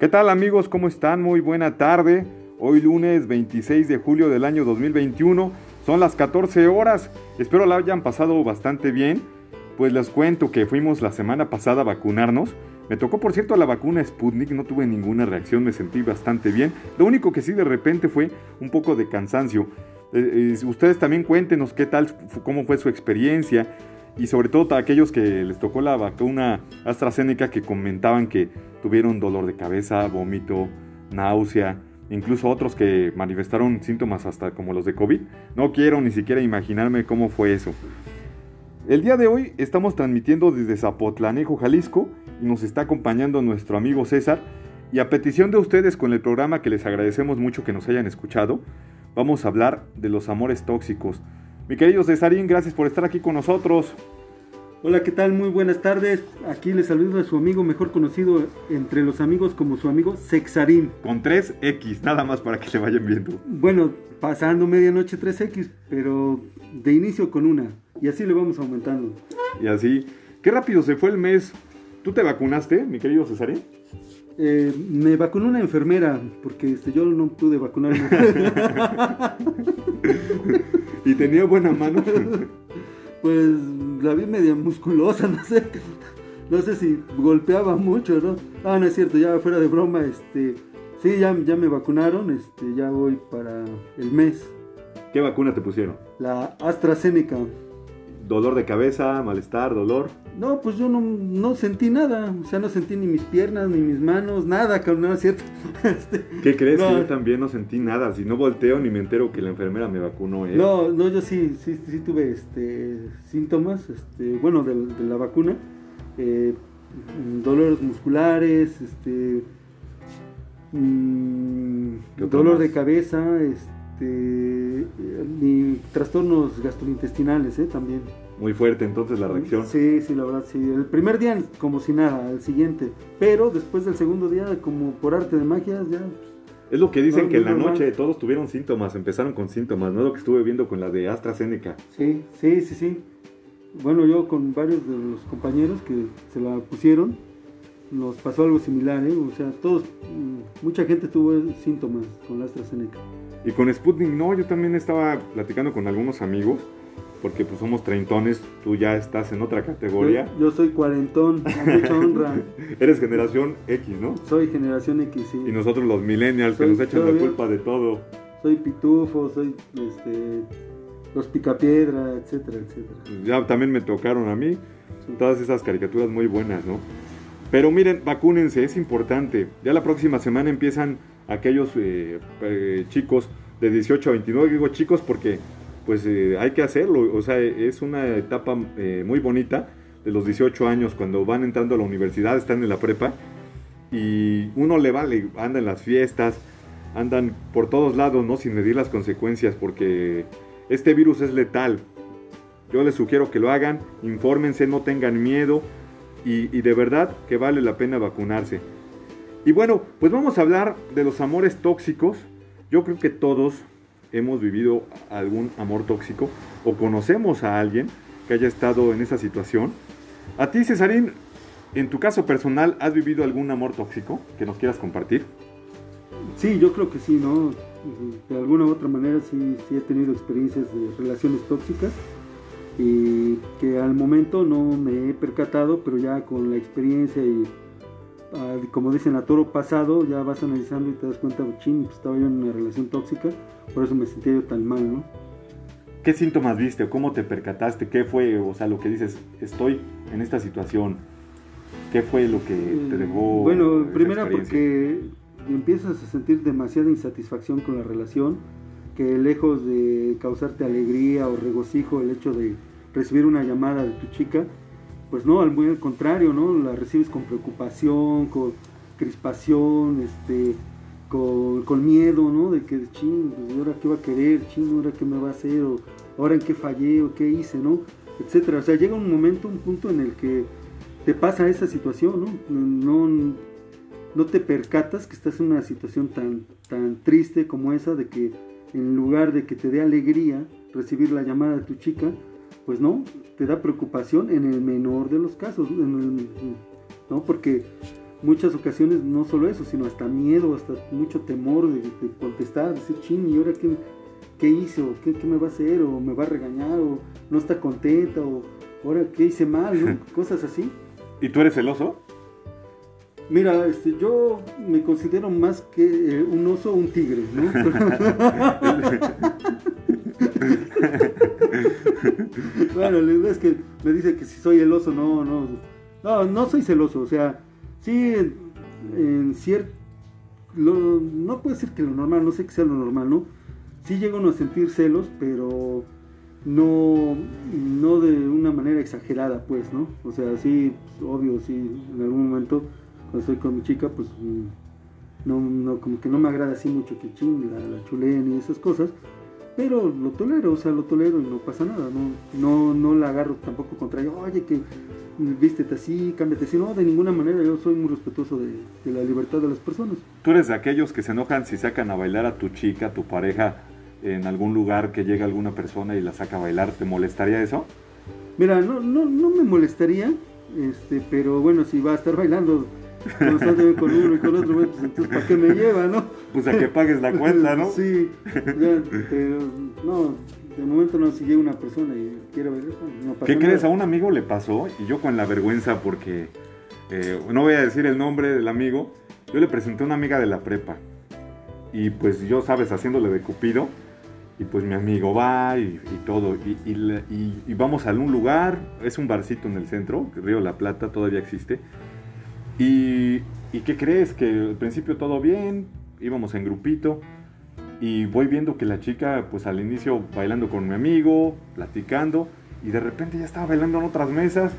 ¿Qué tal amigos? ¿Cómo están? Muy buena tarde. Hoy lunes 26 de julio del año 2021. Son las 14 horas. Espero la hayan pasado bastante bien. Pues les cuento que fuimos la semana pasada a vacunarnos. Me tocó por cierto la vacuna Sputnik, no tuve ninguna reacción, me sentí bastante bien. Lo único que sí de repente fue un poco de cansancio. Eh, eh, ustedes también cuéntenos qué tal, cómo fue su experiencia y sobre todo a aquellos que les tocó la vacuna AstraZeneca que comentaban que tuvieron dolor de cabeza, vómito, náusea, incluso otros que manifestaron síntomas hasta como los de COVID. No quiero ni siquiera imaginarme cómo fue eso. El día de hoy estamos transmitiendo desde Zapotlanejo, Jalisco, y nos está acompañando nuestro amigo César. Y a petición de ustedes con el programa que les agradecemos mucho que nos hayan escuchado, vamos a hablar de los amores tóxicos. Mi querido Cesarín, gracias por estar aquí con nosotros. Hola, ¿qué tal? Muy buenas tardes. Aquí les saludo a su amigo mejor conocido entre los amigos como su amigo Sexarín. Con 3X, nada más para que se vayan viendo. Bueno, pasando medianoche 3X, pero de inicio con una. Y así le vamos aumentando. Y así. Qué rápido se fue el mes. ¿Tú te vacunaste, mi querido Cesarín? Eh, me vacunó una enfermera, porque este, yo no pude vacunarme. ¿Y tenía buena mano? pues la vi media musculosa, no sé. No sé si golpeaba mucho, ¿no? Ah, no es cierto, ya fuera de broma, este. Sí, ya, ya me vacunaron, este, ya voy para el mes. ¿Qué vacuna te pusieron? La AstraZeneca. ¿Dolor de cabeza, malestar, dolor? No, pues yo no, sentí nada. O sea, no sentí ni mis piernas, ni mis manos, nada, cabrón, no es cierto. Este, ¿Qué crees? Que yo también no sentí nada. Si no volteo ni me entero que la enfermera me vacunó. ¿eh? No, no, yo sí, sí, sí tuve este, síntomas, este, bueno, de, la vacuna. Eh, dolores musculares, este, mm, dolor de cabeza, este este, ni trastornos gastrointestinales ¿eh? también. Muy fuerte entonces la reacción. Sí, sí, la verdad, sí. El primer día como si nada, el siguiente. Pero después del segundo día, como por arte de magia, ya... Es lo que dicen que en la noche todos tuvieron síntomas, empezaron con síntomas, ¿no? Lo que estuve viendo con la de AstraZeneca. Sí, sí, sí, sí. Bueno, yo con varios de los compañeros que se la pusieron, nos pasó algo similar, ¿eh? O sea, todos, mm, mucha gente tuvo síntomas con la AstraZeneca. Y con Sputnik, no, yo también estaba platicando con algunos amigos, porque pues somos treintones, tú ya estás en otra categoría. Yo, soy cuarentón, mucha honra. Eres generación X, ¿no? Soy generación X, sí. Y nosotros los millennials, que nos echan la culpa de todo. Soy pitufo, soy este, los picapiedra, etcétera, etcétera. Ya también me tocaron a mí todas esas caricaturas muy buenas, ¿no? Pero miren, vacúnense, es importante. Ya la próxima semana empiezan aquellos eh, eh, chicos de 18 a 29, digo chicos porque pues eh, hay que hacerlo, o sea, es una etapa muy bonita de los 18 años cuando van entrando a la universidad, están en la prepa y uno le vale, anda las fiestas, andan por todos lados, ¿no? Sin medir las consecuencias porque este virus es letal. Yo les sugiero que lo hagan, infórmense, no tengan miedo y, de verdad que vale la pena vacunarse. Y bueno, pues vamos a hablar de los amores tóxicos. Yo creo que todos hemos vivido algún amor tóxico o conocemos a alguien que haya estado en esa situación. A ti, Cesarín, en tu caso personal, ¿has vivido algún amor tóxico que nos quieras compartir? Sí, yo creo que sí, ¿no? De alguna u otra manera sí, sí he tenido experiencias de relaciones tóxicas y que al momento no me he percatado, pero ya con la experiencia y como dicen, a toro pasado, ya vas analizando y te das cuenta, ching, pues, estaba yo en una relación tóxica, por eso me sentía yo tan mal, ¿no? ¿Qué síntomas viste o cómo te percataste? ¿Qué fue, o sea, lo que dices, estoy en esta situación? ¿Qué fue lo que te dejó? Bueno, primero porque empiezas a sentir demasiada insatisfacción con la relación, que lejos de causarte alegría o regocijo el hecho de recibir una llamada de tu chica, pues no, al muy contrario, ¿no? La recibes con preocupación, con crispación, este, con, miedo, ¿no? De que, ching, pues, ahora qué va a querer, ching, ahora qué me va a hacer, o ahora en qué fallé, o qué hice, ¿no? Etcétera. O sea, llega un momento, un punto en el que te pasa esa situación, ¿no? No, no te percatas que estás en una situación tan, tan triste como esa de que en lugar de que te dé alegría recibir la llamada de tu chica, pues no, te da preocupación en el menor de los casos, ¿no? Porque muchas ocasiones no solo eso, sino hasta miedo, hasta mucho temor de, contestar, decir, ching, ¿y ahora qué, qué hice? O qué, me va a hacer? ¿O me va a regañar? ¿O no está contenta? ¿O ahora qué hice mal? Cosas así. ¿Y tú eres celoso? Mira, este, yo me considero más que eh, un oso un tigre, ¿no? bueno, la verdad es que me dice que si soy el oso, no, no, no, no soy celoso, o sea, sí, en, cierto, no puede ser que lo normal, no sé que sea lo normal, ¿no? Sí llego a sentir celos, pero no, no de una manera exagerada, pues, ¿no? O sea, sí, obvio, sí, en algún momento cuando estoy con mi chica, pues mm, no, no, como que no me agrada así mucho que ching, la, la chuleen y esas cosas, pero lo tolero, o sea, lo tolero y no pasa nada, no, no, no la agarro tampoco contra ella, oye, que vístete así, cámbiate así, no, de ninguna manera, yo soy muy respetuoso de, de, la libertad de las personas. ¿Tú eres de aquellos que se enojan si sacan a bailar a tu chica, a tu pareja, en algún lugar que llega alguna persona y la saca a bailar, ¿te molestaría eso? Mira, no, no, no me molestaría, este, pero bueno, si va a estar bailando constantemente con uno y con otro, pues entonces ¿para qué me lleva, no? Pues a que pagues la cuenta, ¿no? sí, pero no, de momento no, si llega una persona y quiere ver no pasa ¿Qué crees? A un amigo le pasó, y yo con la vergüenza porque, eh, no voy a decir el nombre del amigo, yo le presenté a una amiga de la prepa, y pues yo, sabes, haciéndole de cupido, y pues mi amigo va y, todo, y, y, y, vamos a un lugar, es un barcito en el centro, Río La Plata, todavía existe, y, ¿qué crees? Que al principio todo bien, íbamos en grupito y voy viendo que la chica, pues al inicio bailando con mi amigo, platicando, y de repente ya estaba bailando en otras mesas,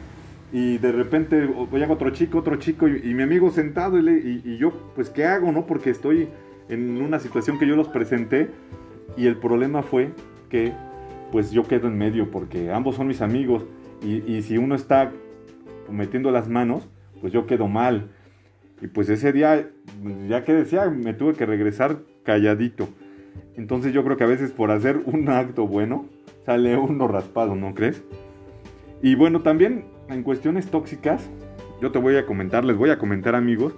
y de repente llega otro chico, otro chico, y, mi amigo sentado, y, y, yo, pues, ¿qué hago, no? Porque estoy en una situación que yo los presenté, y el problema fue que, pues, yo quedo en medio, porque ambos son mis amigos, y si uno está metiendo las manos, pues yo quedo mal. Y pues ese día, ya que decía, me tuve que regresar calladito. Entonces yo creo que a veces por hacer un acto bueno, sale uno raspado, ¿no crees? Y bueno, también en cuestiones tóxicas, yo te voy a comentar, les voy a comentar amigos,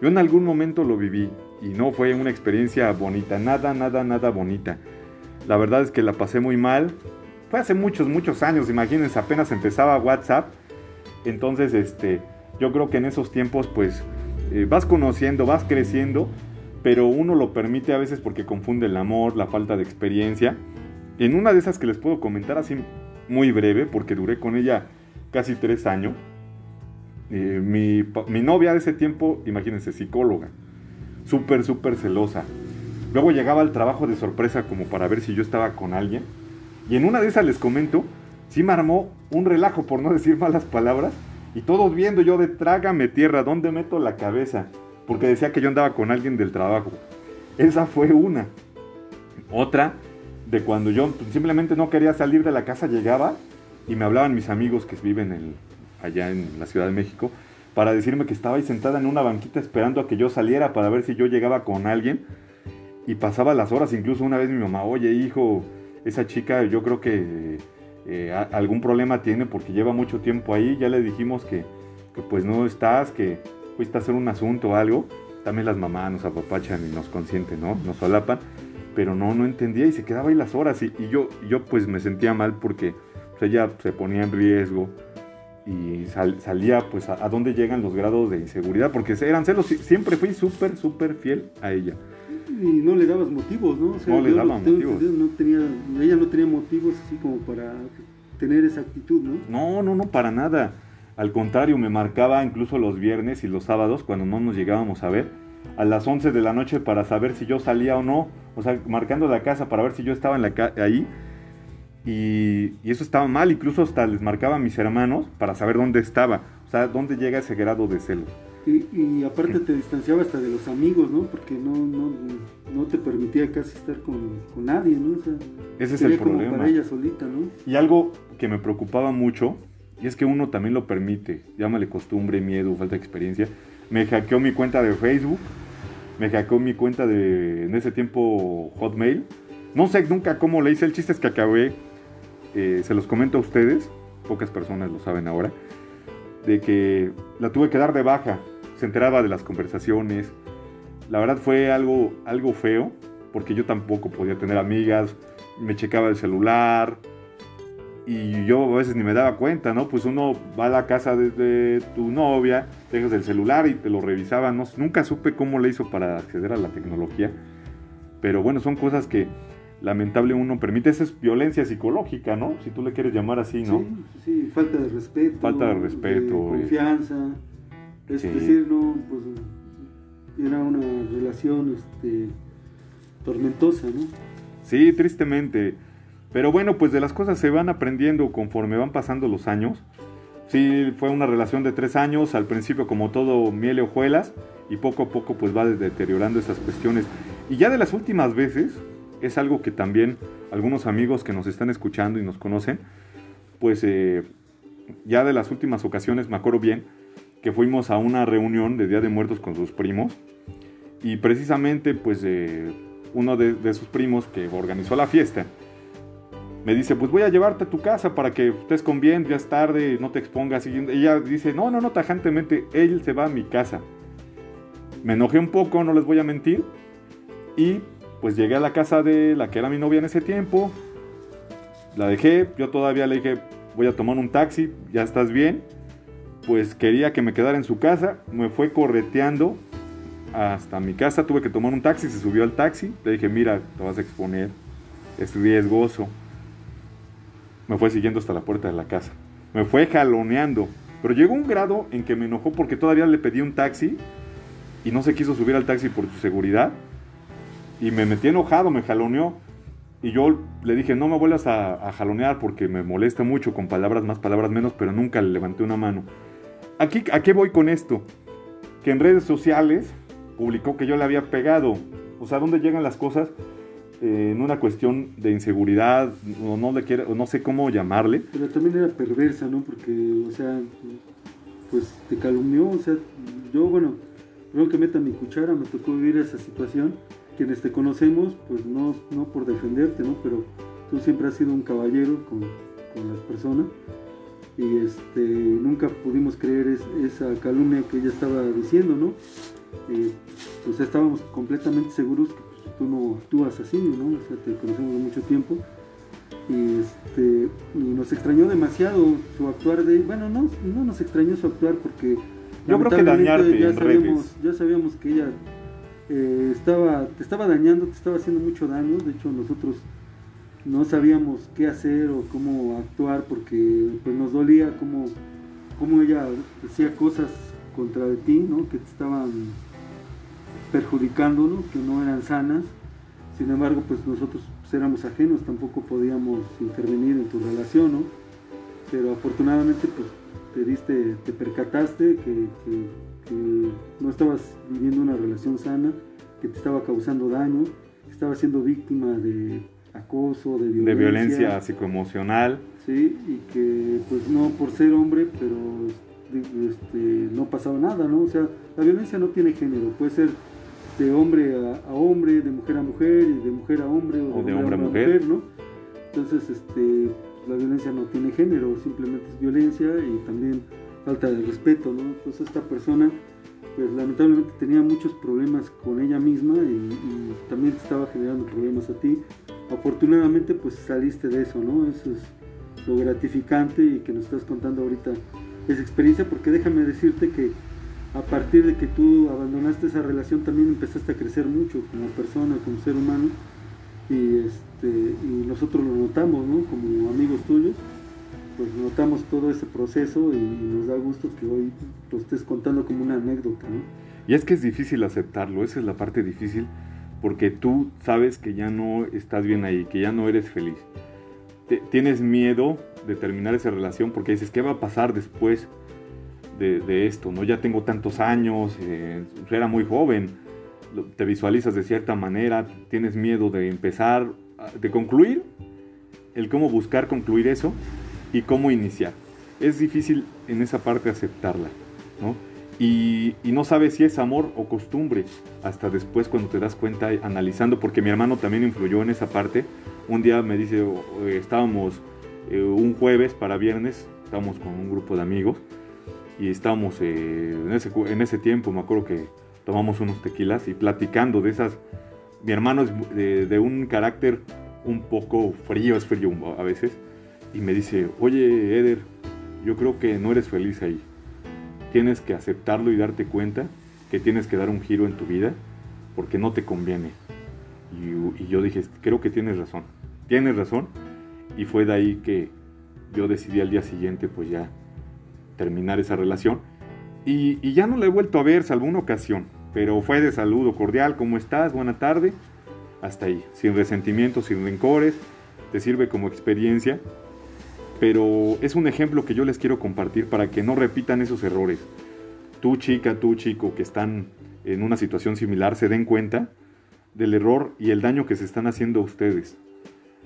yo en algún momento lo viví y no fue una experiencia bonita, nada, nada, nada bonita. La verdad es que la pasé muy mal. Fue hace muchos, muchos años, imagínense, apenas empezaba WhatsApp. Entonces, este, yo creo que en esos tiempos pues eh, vas conociendo, vas creciendo, pero uno lo permite a veces porque confunde el amor, la falta de experiencia. En una de esas que les puedo comentar así muy breve, porque duré con ella casi tres años, eh, mi, novia de ese tiempo, imagínense, psicóloga, súper, súper celosa. Luego llegaba al trabajo de sorpresa como para ver si yo estaba con alguien. Y en una de esas les comento, sí me armó un relajo, por no decir malas palabras, y todos viendo yo de trágame tierra, ¿dónde meto la cabeza? Porque decía que yo andaba con alguien del trabajo. Esa fue una. Otra, de cuando yo simplemente no quería salir de la casa, llegaba y me hablaban mis amigos que viven allá en la Ciudad de México para decirme que estaba ahí sentada en una banquita esperando a que yo saliera para ver si yo llegaba con alguien. Y pasaba las horas, incluso una vez mi mamá, oye hijo, esa chica yo creo que eh, algún problema tiene porque lleva mucho tiempo ahí, ya le dijimos que, pues no estás, que fuiste a hacer un asunto o algo, también las mamás nos apapachan y nos consienten, ¿no? Nos solapan, pero no, no entendía y se quedaba ahí las horas y, yo, yo pues me sentía mal porque pues, ella se ponía en riesgo y salía pues a, a, dónde llegan los grados de inseguridad, porque eran celos, siempre fui súper, súper fiel a ella y no le dabas motivos, ¿no? no le daban motivos. No tenía, ella no tenía motivos así como para tener esa actitud, ¿no? No, no, no, para nada. Al contrario, me marcaba incluso los viernes y los sábados, cuando no nos llegábamos a ver, a las 11 de la noche para saber si yo salía o no. O sea, marcando la casa para ver si yo estaba en la ahí. Y, y, eso estaba mal, incluso hasta les marcaba a mis hermanos para saber dónde estaba. O sea, dónde llega ese grado de celos. Y, aparte te distanciaba hasta de los amigos, ¿no? Porque no, no, no te permitía casi estar con, con nadie, ¿no? O sea, Ese es el problema. para ella solita, ¿no? Y algo que me preocupaba mucho, y es que uno también lo permite, llámale costumbre, miedo, falta de experiencia. Me hackeó mi cuenta de Facebook, me hackeó mi cuenta de, en ese tiempo, Hotmail. No sé nunca cómo le hice, el chiste es que acabé, eh, se los comento a ustedes, pocas personas lo saben ahora, de que la tuve que dar de baja se enteraba de las conversaciones. La verdad fue algo, algo feo, porque yo tampoco podía tener amigas, me checaba el celular, y yo a veces ni me daba cuenta, ¿no? Pues uno va a la casa de, tu novia, dejas el celular y te lo revisaba, ¿no? Nunca supe cómo le hizo para acceder a la tecnología, pero bueno, son cosas que lamentable uno permite, esa es violencia psicológica, ¿no? Si tú le quieres llamar así, ¿no? Sí, sí falta de respeto. Falta de respeto. Eh. confianza. Es decir, no, pues era una relación este, tormentosa, ¿no? Sí, tristemente. Pero bueno, pues de las cosas se van aprendiendo conforme van pasando los años. Sí, fue una relación de tres años, al principio como todo miel y hojuelas, y poco a poco pues va deteriorando esas cuestiones. Y ya de las últimas veces, es algo que también algunos amigos que nos están escuchando y nos conocen, pues eh, ya de las últimas ocasiones, me acuerdo bien, que fuimos a una reunión de Día de Muertos con sus primos, y precisamente pues eh, uno de, sus primos que organizó la fiesta, me dice, pues voy a llevarte a tu casa para que estés con bien, ya es tarde, no te expongas. Y ella dice, no, no, no, tajantemente, él se va a mi casa. Me enojé un poco, no les voy a mentir. Y pues llegué a la casa de la que era mi novia en ese tiempo. La dejé, yo todavía le dije, voy a tomar un taxi, ya estás bien. Pues quería que me quedara en su casa, me fue correteando hasta mi casa, tuve que tomar un taxi, se subió al taxi, le dije, mira, te vas a exponer, es riesgoso me fue siguiendo hasta la puerta de la casa. Me fue jaloneando. Pero llegó un grado en que me enojó porque todavía le pedí un taxi y no se quiso subir al taxi por su seguridad. Y me metí enojado, me jaloneó. Y yo le dije, no me vuelvas a, jalonear porque me molesta mucho con palabras más, palabras menos, pero nunca le levanté una mano. Aquí, ¿A qué voy con esto? Que en redes sociales publicó que yo le había pegado. O sea, ¿dónde llegan las cosas? Eh, en una cuestión de inseguridad, o no, le quiere, o no sé cómo llamarle. Pero también era perversa, ¿no? Porque, o sea, pues te calumnió, o sea, yo, bueno, creo que meta mi cuchara, me tocó vivir esa situación. Quienes te conocemos, pues no, no por defenderte, ¿no? Pero tú siempre has sido un caballero con, con las personas y este, nunca pudimos creer esa calumnia que ella estaba diciendo, ¿no? Eh, pues estábamos completamente seguros que tú no actúas así, ¿no? O sea, te conocemos de mucho tiempo. Y, este, y nos extrañó demasiado su actuar de... Bueno, no, no nos extrañó su actuar porque... Yo creo que dañarte ya sabíamos, ya sabíamos que ella eh, estaba, te estaba dañando, te estaba haciendo mucho daño. De hecho, nosotros no sabíamos qué hacer o cómo actuar porque pues, nos dolía cómo, cómo ella decía cosas contra ti, ¿no? Que te estaban perjudicando, que no eran sanas. Sin embargo, pues nosotros pues, éramos ajenos, tampoco podíamos intervenir en tu relación, ¿no? Pero afortunadamente, pues te diste, te percataste que, no estabas viviendo una relación sana, que te estaba causando daño, que estabas siendo víctima de acoso, de violencia. De violencia psicoemocional. Sí, y que pues no por ser hombre, pero este, no pasaba nada, ¿no? O sea, la violencia no tiene género, puede ser de hombre a, hombre, de mujer a mujer, y de mujer a hombre, o, de, hombre a mujer, ¿no? Entonces, este, la violencia no tiene género, simplemente es violencia y también falta de respeto, ¿no? Entonces esta persona, pues lamentablemente tenía muchos problemas con ella misma y, también te estaba generando problemas a ti. Afortunadamente, pues saliste de eso, ¿no? Eso es lo gratificante y que nos estás contando ahorita esa experiencia, porque déjame decirte que a partir de que tú abandonaste esa relación también empezaste a crecer mucho como persona, como ser humano y, este, y nosotros lo notamos, ¿no? Como amigos tuyos, pues notamos todo ese proceso y, nos da gusto que hoy lo estés contando como una anécdota, ¿no? Y es que es difícil aceptarlo, esa es la parte difícil, porque tú sabes que ya no estás bien ahí, que ya no eres feliz. tienes miedo de terminar esa relación porque dices, ¿qué va a pasar después? de, esto, ¿no? Ya tengo tantos años, eh, era muy joven, te visualizas de cierta manera, tienes miedo de empezar, de concluir, el cómo buscar concluir eso y cómo iniciar. Es difícil en esa parte aceptarla, ¿no? Y, no sabes si es amor o costumbre hasta después cuando te das cuenta analizando, porque mi hermano también influyó en esa parte. Un día me dice, estábamos eh, un jueves para viernes, estábamos con un grupo de amigos y estábamos eh, en, ese, en ese tiempo, me acuerdo que tomamos unos tequilas y platicando de esas, mi hermano es de, de un carácter un poco frío, es frío a veces, y me dice, oye Eder, yo creo que no eres feliz ahí. Tienes que aceptarlo y darte cuenta que tienes que dar un giro en tu vida porque no te conviene. Y, y yo dije, creo que tienes razón, tienes razón. Y fue de ahí que yo decidí al día siguiente pues ya terminar esa relación. Y, y ya no la he vuelto a ver, salvo una ocasión. Pero fue de saludo cordial, ¿cómo estás? Buena tarde. Hasta ahí, sin resentimientos, sin rencores. Te sirve como experiencia pero es un ejemplo que yo les quiero compartir para que no repitan esos errores. Tú chica, tú chico que están en una situación similar se den cuenta del error y el daño que se están haciendo a ustedes.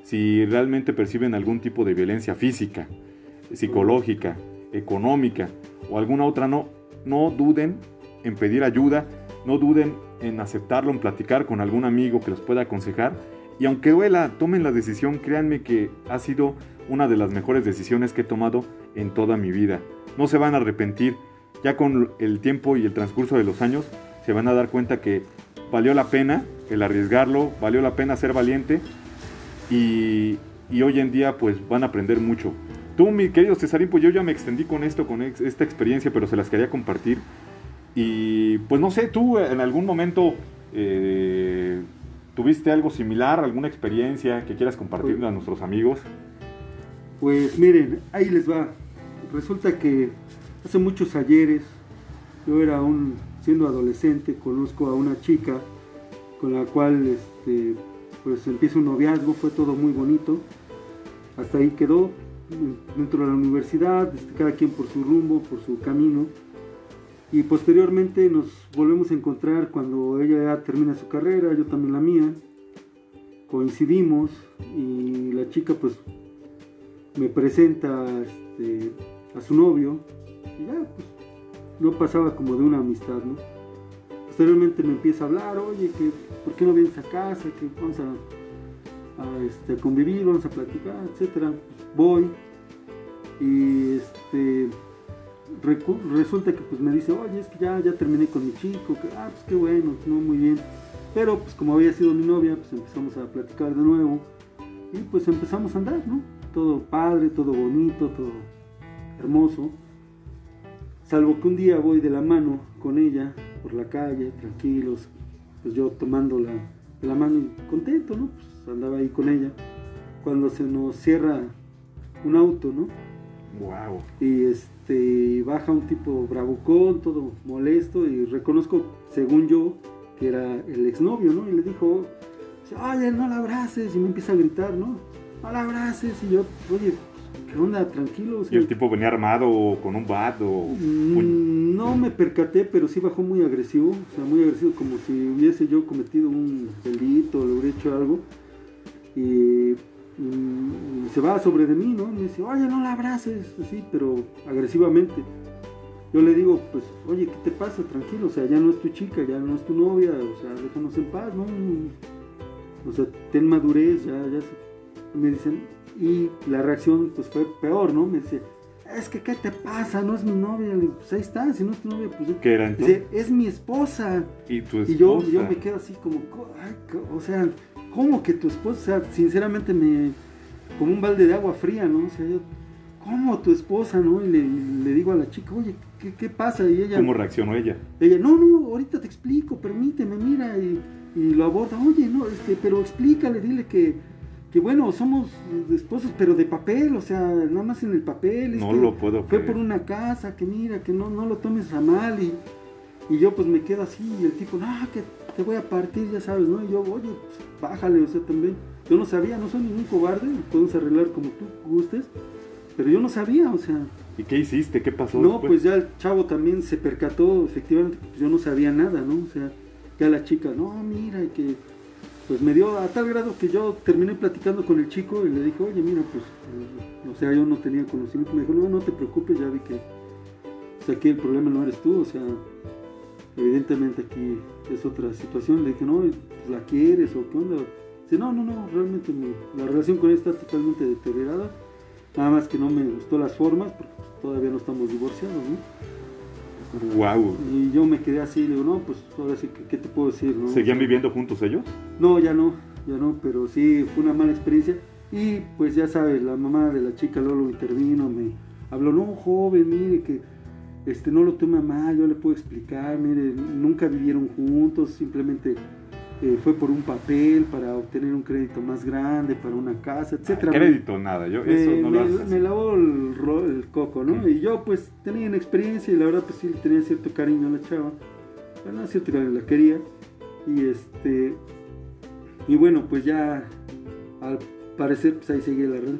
Si realmente perciben algún tipo de violencia física, psicológica, económica o alguna otra, no, no duden en pedir ayuda, no duden en aceptarlo, en platicar con algún amigo que los pueda aconsejar. Y aunque duela, tomen la decisión, créanme que ha sido una de las mejores decisiones que he tomado en toda mi vida. No se van a arrepentir, ya con el tiempo y el transcurso de los años se van a dar cuenta que valió la pena el arriesgarlo, valió la pena ser valiente y, hoy en día pues van a aprender mucho. Tú, mi querido Cesarín, pues yo ya me extendí con esto, con esta experiencia, pero se las quería compartir. Y pues no sé, tú en algún momento eh, tuviste algo similar, alguna experiencia que quieras compartir a nuestros amigos. Pues miren, ahí les va. Resulta que hace muchos ayeres, yo era un, siendo adolescente, conozco a una chica con la cual este, pues empieza un noviazgo, fue todo muy bonito. Hasta ahí quedó, dentro de la universidad, este, cada quien por su rumbo, por su camino. Y posteriormente nos volvemos a encontrar cuando ella ya termina su carrera, yo también la mía. Coincidimos y la chica pues me presenta este, a su novio y ya, pues, no pasaba como de una amistad, ¿no? Posteriormente me empieza a hablar, oye, que ¿por qué no vienes a casa? Que vamos a, este, convivir, vamos a platicar, etcétera. voy y este resulta que pues me dice, oye, es que ya, ya terminé con mi chico, que ah, pues qué bueno, no muy bien. Pero pues como había sido mi novia, pues empezamos a platicar de nuevo y pues empezamos a andar, ¿no? Todo padre, todo bonito, todo hermoso. Salvo que un día voy de la mano con ella por la calle, tranquilos, pues yo tomando la, la mano y contento, ¿no? Pues andaba ahí con ella. Cuando se nos cierra un auto, ¿no? Wow. Y este baja un tipo bravucón, todo molesto, y reconozco, según yo, que era el exnovio, ¿no? Y le dijo, oye, no la abraces, y me empieza a gritar, ¿no? No la abraces. Y yo, oye, ¿qué onda? Tranquilo. ¿Y el tipo venía armado con un bat o...? Mm, no me percaté, pero sí bajó muy agresivo. O sea, muy agresivo, como si hubiese yo cometido un delito o le hubiera hecho algo. Y, se va sobre de mí, ¿no? me dice, oye, no la abraces. Así, pero agresivamente. Yo le digo, pues, oye, ¿qué te pasa? Tranquilo, o sea, ya no es tu chica, ya no es tu novia, o sea, déjanos en paz, ¿no? O sea, ten madurez, ya, ya me dicen, y la reacción pues fue peor, ¿no? Me dice, es que ¿qué te pasa? No es mi novia. Le pues ahí está, si no es tu novia, pues... ¿Qué era entonces? Dice, es mi esposa. ¿Y tu esposa? Y yo, yo me quedo así como, o sea, ¿cómo que tu esposa? O sea, sinceramente me... como un balde de agua fría, ¿no? O sea, yo, ¿cómo tu esposa, no? Y le, le digo a la chica, oye, ¿qué, ¿qué, pasa? Y ella... ¿Cómo reaccionó ella? Ella, no, no, ahorita te explico, permíteme, mira, y, y lo aborda, oye, no, este, pero explícale, dile que que bueno, somos esposos, pero de papel, o sea, nada más en el papel. No lo puedo Fue por una casa, que mira, que no, no lo tomes a mal. Y, y yo pues me quedo así, y el tipo, no, que te voy a partir, ya sabes, ¿no? Y yo, oye, pues, bájale, o sea, también. Yo no sabía, no soy ningún cobarde, podemos arreglar como tú gustes, pero yo no sabía, o sea. ¿Y qué hiciste? ¿Qué pasó? No, pues ya el chavo también se percató, efectivamente, pues yo no sabía nada, ¿no? O sea, ya la chica, no, mira, que pues me dio a tal grado que yo terminé platicando con el chico y le dije, oye, mira, pues, eh, o sea, yo no tenía conocimiento. Me dijo, no, no te preocupes, ya vi que pues, aquí el problema no eres tú, o sea, evidentemente aquí es otra situación. Le dije, no, ¿la quieres o qué onda? Dice, no, no, no, realmente la relación con él está totalmente deteriorada. Nada más que no me gustó las formas, porque pues, todavía no estamos divorciados, ¿no? Wow. Y yo me quedé así, le digo, no, pues ahora sí, ¿qué, qué te puedo decir? No? ¿Seguían viviendo juntos ellos? No, ya no, ya no, pero sí, fue una mala experiencia. Y pues ya sabes, la mamá de la chica luego intervino, me habló, no, joven, mire que este, no lo tome mal, yo le puedo explicar, mire, nunca vivieron juntos, simplemente eh, fue por un papel para obtener un crédito más grande, para una casa, etcétera. crédito, nada, yo me, eso no me, lo haces. me lavó el, el coco, ¿no? Y yo pues tenía una experiencia y la verdad pues sí tenía cierto cariño a la chava. Bueno, no es cierto que la quería. Y este y bueno, pues ya al parecer pues ahí seguía la red.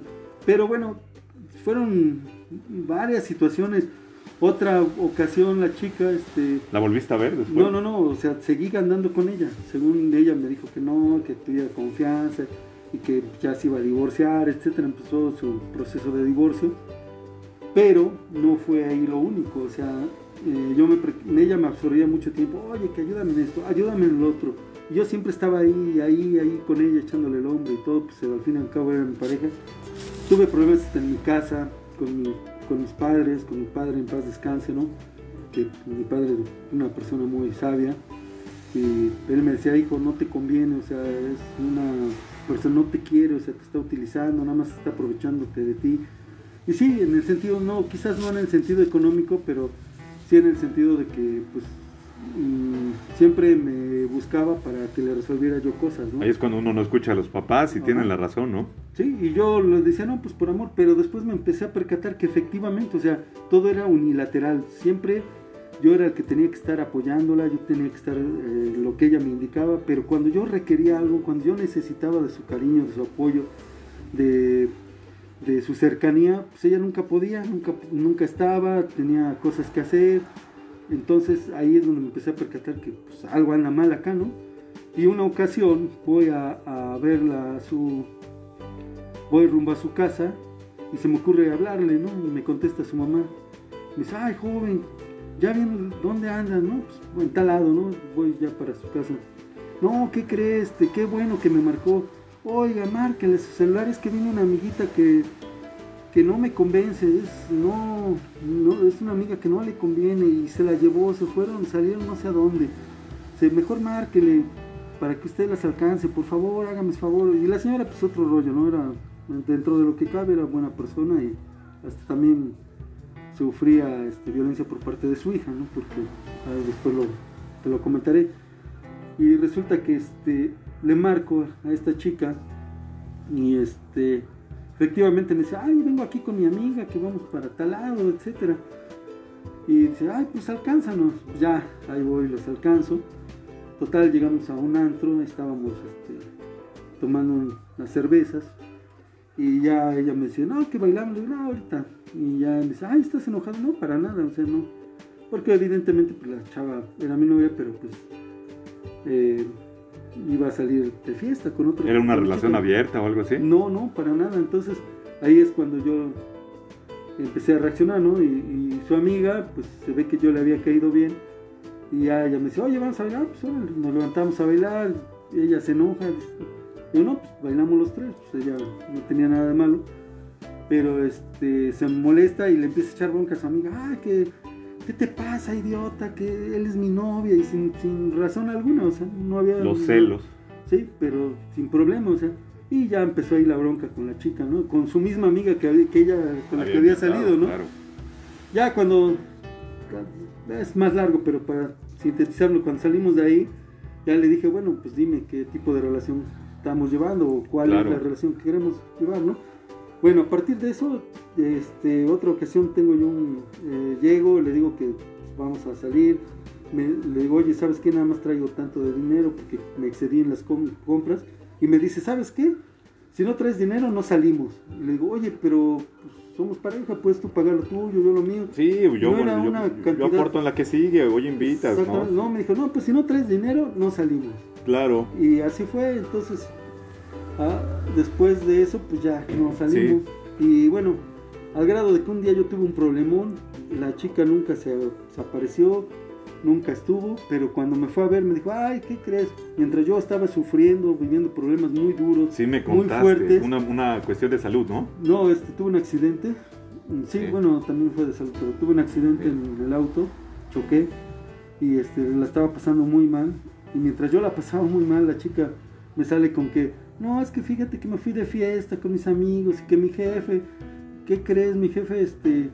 Pero bueno, fueron varias situaciones. Otra ocasión la chica este ¿La volviste a ver después? no, no, no, o sea, seguí andando con ella. Según ella me dijo que no, que tuviera confianza y que ya se iba a divorciar, etcétera. Empezó su proceso de divorcio. Pero no fue ahí lo único, o sea, eh, yo me, pre- ella me absorbía mucho tiempo, oye, que ayúdame en esto, ayúdame en lo otro. Yo siempre estaba ahí, ahí, ahí con ella, echándole el hombro y todo, pues al fin y al cabo era mi pareja. Tuve problemas en mi casa, con, mi- con mis padres, con mi padre en paz descanse, ¿no? Que mi padre una persona muy sabia. Y él me decía, hijo, no te conviene, o sea, es una persona, no te quiere, o sea, te está utilizando, nada más está aprovechándote de ti. Y sí, en el sentido, no, quizás no en el sentido económico, pero sí en el sentido de que, pues, siempre me buscaba para que le resolviera yo cosas, ¿no? Ahí es cuando uno no escucha a los papás y Ajá. tienen la razón, ¿no? Sí, y yo les decía, no, pues por amor, pero después me empecé a percatar que efectivamente, o sea, todo era unilateral. Siempre yo era el que tenía que estar apoyándola, yo tenía que estar eh, lo que ella me indicaba, pero cuando yo requería algo, cuando yo necesitaba de su cariño, de su apoyo, de, de su cercanía, pues ella nunca podía, nunca, nunca estaba, tenía cosas que hacer. Entonces ahí es donde me empecé a percatar que pues, algo anda mal acá, ¿no? Y una ocasión voy a, verla a su, voy rumbo a su casa y se me ocurre hablarle, ¿no? Y me contesta su mamá. Me dice, ay, joven, ya viene, ¿dónde andas, no? Pues en tal lado, ¿no? Voy ya para su casa. No, ¿qué crees? Este, qué bueno que me marcó. Oiga, márquele su celular, es que viene una amiguita que, que no me convence, es, no, no, es una amiga que no le conviene y se la llevó, se fueron, salieron no sé a dónde. Mejor márquele para que usted las alcance, por favor, hágame favor. Y la señora, pues otro rollo, ¿no? Era, dentro de lo que cabe, era buena persona y hasta también sufría este, violencia por parte de su hija, ¿no? Porque ah, después lo, te lo comentaré. Y resulta que este, le marco a esta chica y este, efectivamente me dice, ay, vengo aquí con mi amiga, que vamos para tal lado, etcétera. Y dice, ay, pues alcánzanos. Ya, ahí voy, los alcanzo. Total, llegamos a un antro, estábamos este, tomando unas cervezas. Y ya ella me decía, no, que bailamos. Le digo, no, ahorita. Y ya me dice, ay, ¿estás enojado? No, para nada, o sea, no. Porque evidentemente pues, la chava era mi novia, pero pues eh, iba a salir de fiesta con otro. ¿Era una relación chico. abierta o algo así? No, no, para nada. Entonces ahí es cuando yo empecé a reaccionar, ¿no? Y, y su amiga, pues se ve que yo le había caído bien. Y ya ella me dice, oye, vamos a bailar. Pues órale, nos levantamos a bailar. Y ella se enoja. Yo no, pues bailamos los tres. Pues ella no tenía nada de malo. Pero este, se molesta y le empieza a echar bronca a su amiga. Ay, que, ¿qué te pasa, idiota? Que él es mi novia. Y sin, sin razón alguna, o sea, no había... Los celos. Sí, pero sin problema, o sea. Y ya empezó ahí la bronca con la chica, ¿no? Con su misma amiga que, que ella, con la que había salido, ¿no? Claro. Ya cuando. Es más largo, pero para sintetizarlo, cuando salimos de ahí, ya le dije, bueno, pues dime qué tipo de relación estamos llevando o cuál Claro. es la relación que queremos llevar, ¿no? Bueno, a partir de eso, este, otra ocasión tengo yo un. eh, llego, le digo que pues, vamos a salir. Me, le digo, oye, ¿sabes qué? Nada más traigo tanto de dinero porque me excedí en las com- compras. Y me dice, ¿sabes qué? Si no traes dinero, no salimos. Y le digo, oye, pero pues, somos pareja, puedes tú pagar lo tuyo, yo lo mío. Sí, yo, yo- una yo cantidad- aporto en la que sigue, hoy invitas, ¿no? No, me dijo, no, pues si no traes dinero, no salimos. Claro. Y así fue, entonces, ah, después de eso, pues ya no salimos. Y bueno, al grado de que un día yo tuve un problemón, la chica nunca se, se apareció, nunca estuvo, pero cuando me fue a ver me dijo, ay, ¿qué crees? Mientras yo estaba sufriendo, viviendo problemas muy duros, Sí me muy contaste. fuertes, Una, una cuestión de salud, ¿no? no, este, tuve un accidente. Sí, Sí. bueno, también fue de salud, pero tuve un accidente Sí. en el auto. choqué y este, la estaba pasando muy mal. Y mientras yo la pasaba muy mal, la chica me sale con que, no, es que fíjate que me fui de fiesta con mis amigos y que mi jefe, ¿qué crees? Mi jefe, este,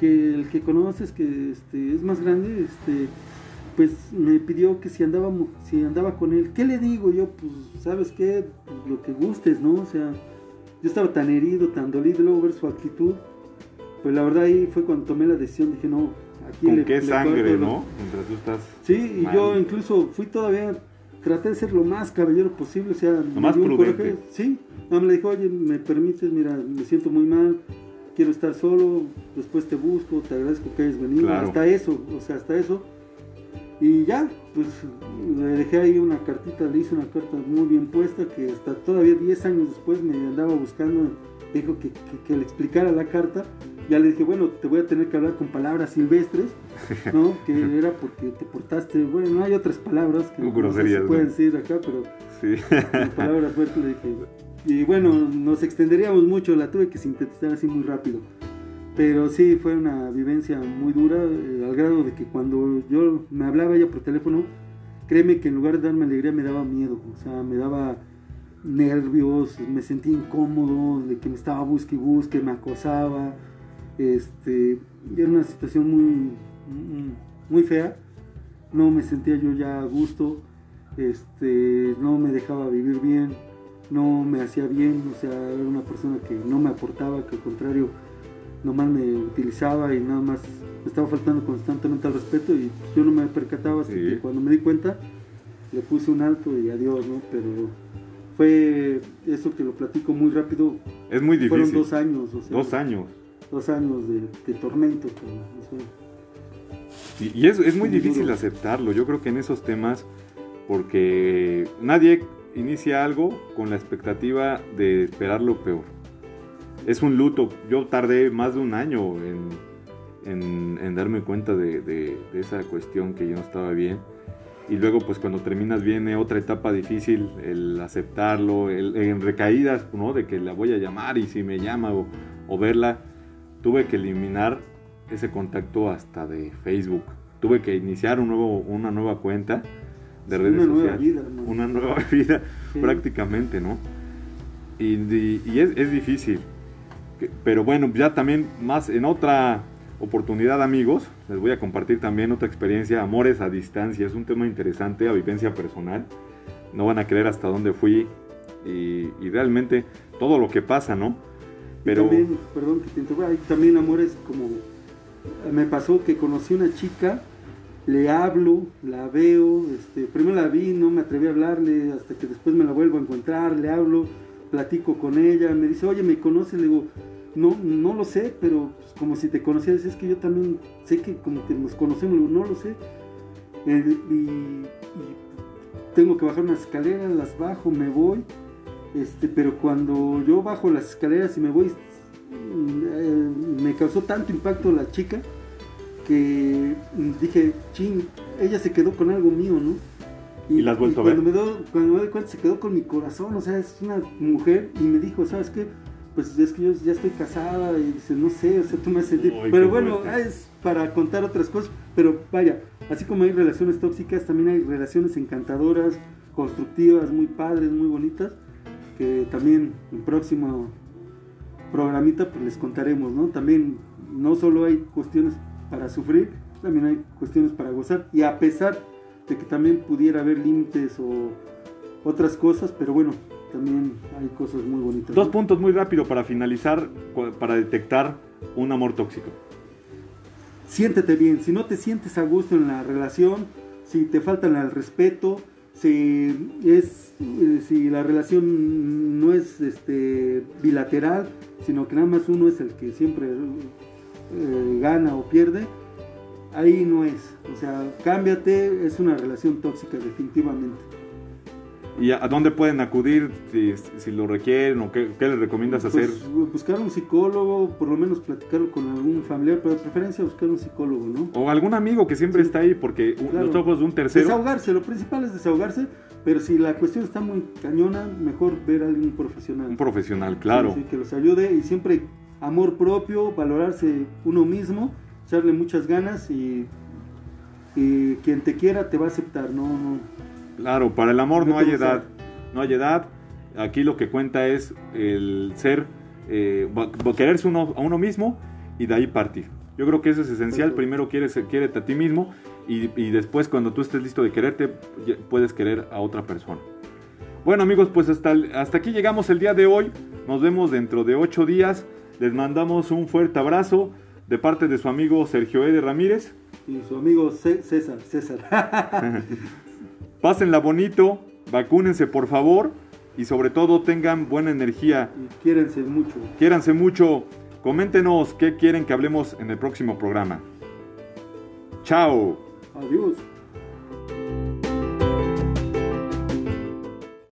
que el que conoces, que este, es más grande, este, pues me pidió que si andaba, si andaba con él, ¿qué le digo? Yo, pues, ¿sabes qué? Pues, lo que gustes, ¿no? O sea, yo estaba tan herido, tan dolido, luego ver su actitud, pues la verdad ahí fue cuando tomé la decisión, dije, no, aquí ¿Con qué sangre, no? Mientras tú estás Sí, y yo incluso fui todavía, traté de ser lo más caballero posible, o sea, lo más prudente. sí, no, me dijo, oye, me permites, mira, me siento muy mal, quiero estar solo, después te busco, te agradezco que hayas venido, hasta eso, o sea, hasta eso. Y ya, pues le dejé ahí una cartita, le hice una carta muy bien puesta que hasta todavía 10 años después me andaba buscando, dijo que, que, le explicara la carta. Ya le dije, bueno, te voy a tener que hablar con palabras silvestres, ¿no? que era porque te portaste, bueno, no hay otras palabras que no se pueden decir acá, pero sí. palabras fuertes le dije. Y bueno, nos extenderíamos mucho, la tuve que sintetizar así muy rápido. Pero sí, fue una vivencia muy dura, eh, al grado de que cuando yo me hablaba ella por teléfono, créeme que en lugar de darme alegría me daba miedo, o sea, me daba nervios, me sentía incómodo, de que me estaba busque y busque, me acosaba, este, era una situación muy, muy fea, no me sentía yo ya a gusto, este, no me dejaba vivir bien, no me hacía bien, o sea, era una persona que no me aportaba, que al contrario, nomás me utilizaba y nada más me estaba faltando constantemente al respeto y yo no me percataba hasta que cuando me di cuenta le puse un alto y adiós, ¿no? Pero fue eso que lo platico muy rápido. Es muy difícil. Fueron dos años. dos años. Dos años de, tormento. y, es, es, muy, difícil aceptarlo. Yo creo que en esos temas, porque nadie inicia algo con la expectativa de esperar lo peor es un luto. Yo tardé más de un año en, darme cuenta de, esa cuestión que yo no estaba bien. Y luego pues cuando terminas viene otra etapa difícil, el aceptarlo, el, en recaídas, ¿no? De que la voy a llamar y si me llama o, verla, tuve que eliminar ese contacto hasta de Facebook. Tuve que iniciar un nuevo, una nueva cuenta de redes una sociales. Nueva vida, Una nueva vida, prácticamente, ¿no? Y, y, es, es, difícil pero bueno, ya también más en otra oportunidad amigos, les voy a compartir también otra experiencia, amores a distancia, es un tema interesante, a vivencia personal, no van a creer hasta dónde fui y, realmente todo lo que pasa, ¿no? Pero... También, perdón que te interrumpa, también amores como, me pasó que conocí una chica, le hablo, la veo, este, primero la vi, no me atreví a hablarle, hasta que después me la vuelvo a encontrar, le hablo, platico con ella, me dice, oye, ¿me conoces? Le digo, no, no lo sé, pero pues, como si te conocieras, es que yo también sé que como que nos conocemos, no lo sé. Eh, y, tengo que bajar unas escaleras, las bajo, me voy. Este, pero cuando yo bajo las escaleras y me voy, eh, me causó tanto impacto la chica que dije, ching, ella se quedó con algo mío, ¿no? Y, las vuelto a ver. Cuando me, doy, cuando me doy cuenta, se quedó con mi corazón, o sea, es una mujer y me dijo, ¿sabes qué? Pues es que yo ya estoy casada y dice, no sé, o sea, tú me haces... pero bueno, es para contar otras cosas, pero vaya, así como hay relaciones tóxicas, también hay relaciones encantadoras, constructivas, muy padres, muy bonitas, que también en próximo programita pues les contaremos, ¿no? También no solo hay cuestiones para sufrir, también hay cuestiones para gozar, y a pesar de que también pudiera haber límites o otras cosas, pero bueno, también hay cosas muy bonitas. Dos puntos muy rápido para finalizar, para detectar un amor tóxico. Siéntete bien, si no te sientes a gusto en la relación, si te faltan el respeto, si es eh, si la relación no es este bilateral, sino que nada más uno es el que siempre eh, gana o pierde, ahí no es. O sea, cámbiate, es una relación tóxica definitivamente. ¿Y a, dónde pueden acudir si, lo requieren o qué, les recomiendas pues, hacer? Buscar un psicólogo, por lo menos platicarlo con algún familiar, pero de preferencia buscar un psicólogo, ¿no? O algún amigo que siempre está ahí, porque los ojos de un tercero. Desahogarse, lo principal es desahogarse, pero si la cuestión está muy cañona, mejor ver a alguien profesional. Un profesional, claro. que los ayude y siempre amor propio, valorarse uno mismo, echarle muchas ganas y y quien te quiera te va a aceptar, no, no. Claro, para el amor no, No hay edad, no hay edad. Aquí lo que cuenta es el ser, eh, quererse uno, a uno mismo y de ahí partir. Yo creo que eso es esencial. Perfecto. Primero quieres, a ti mismo y, y después cuando tú estés listo de quererte, puedes querer a otra persona. Bueno amigos, pues hasta, hasta aquí llegamos el día de hoy. Nos vemos dentro de ocho días. Les mandamos un fuerte abrazo de parte de su amigo Sergio Ede Ramírez. Y su amigo Cé- César, César. Pásenla bonito, vacúnense por favor y sobre todo tengan buena energía. y quiérense mucho. Quiéranse mucho. Coméntenos qué quieren que hablemos en el próximo programa. Chao. Adiós.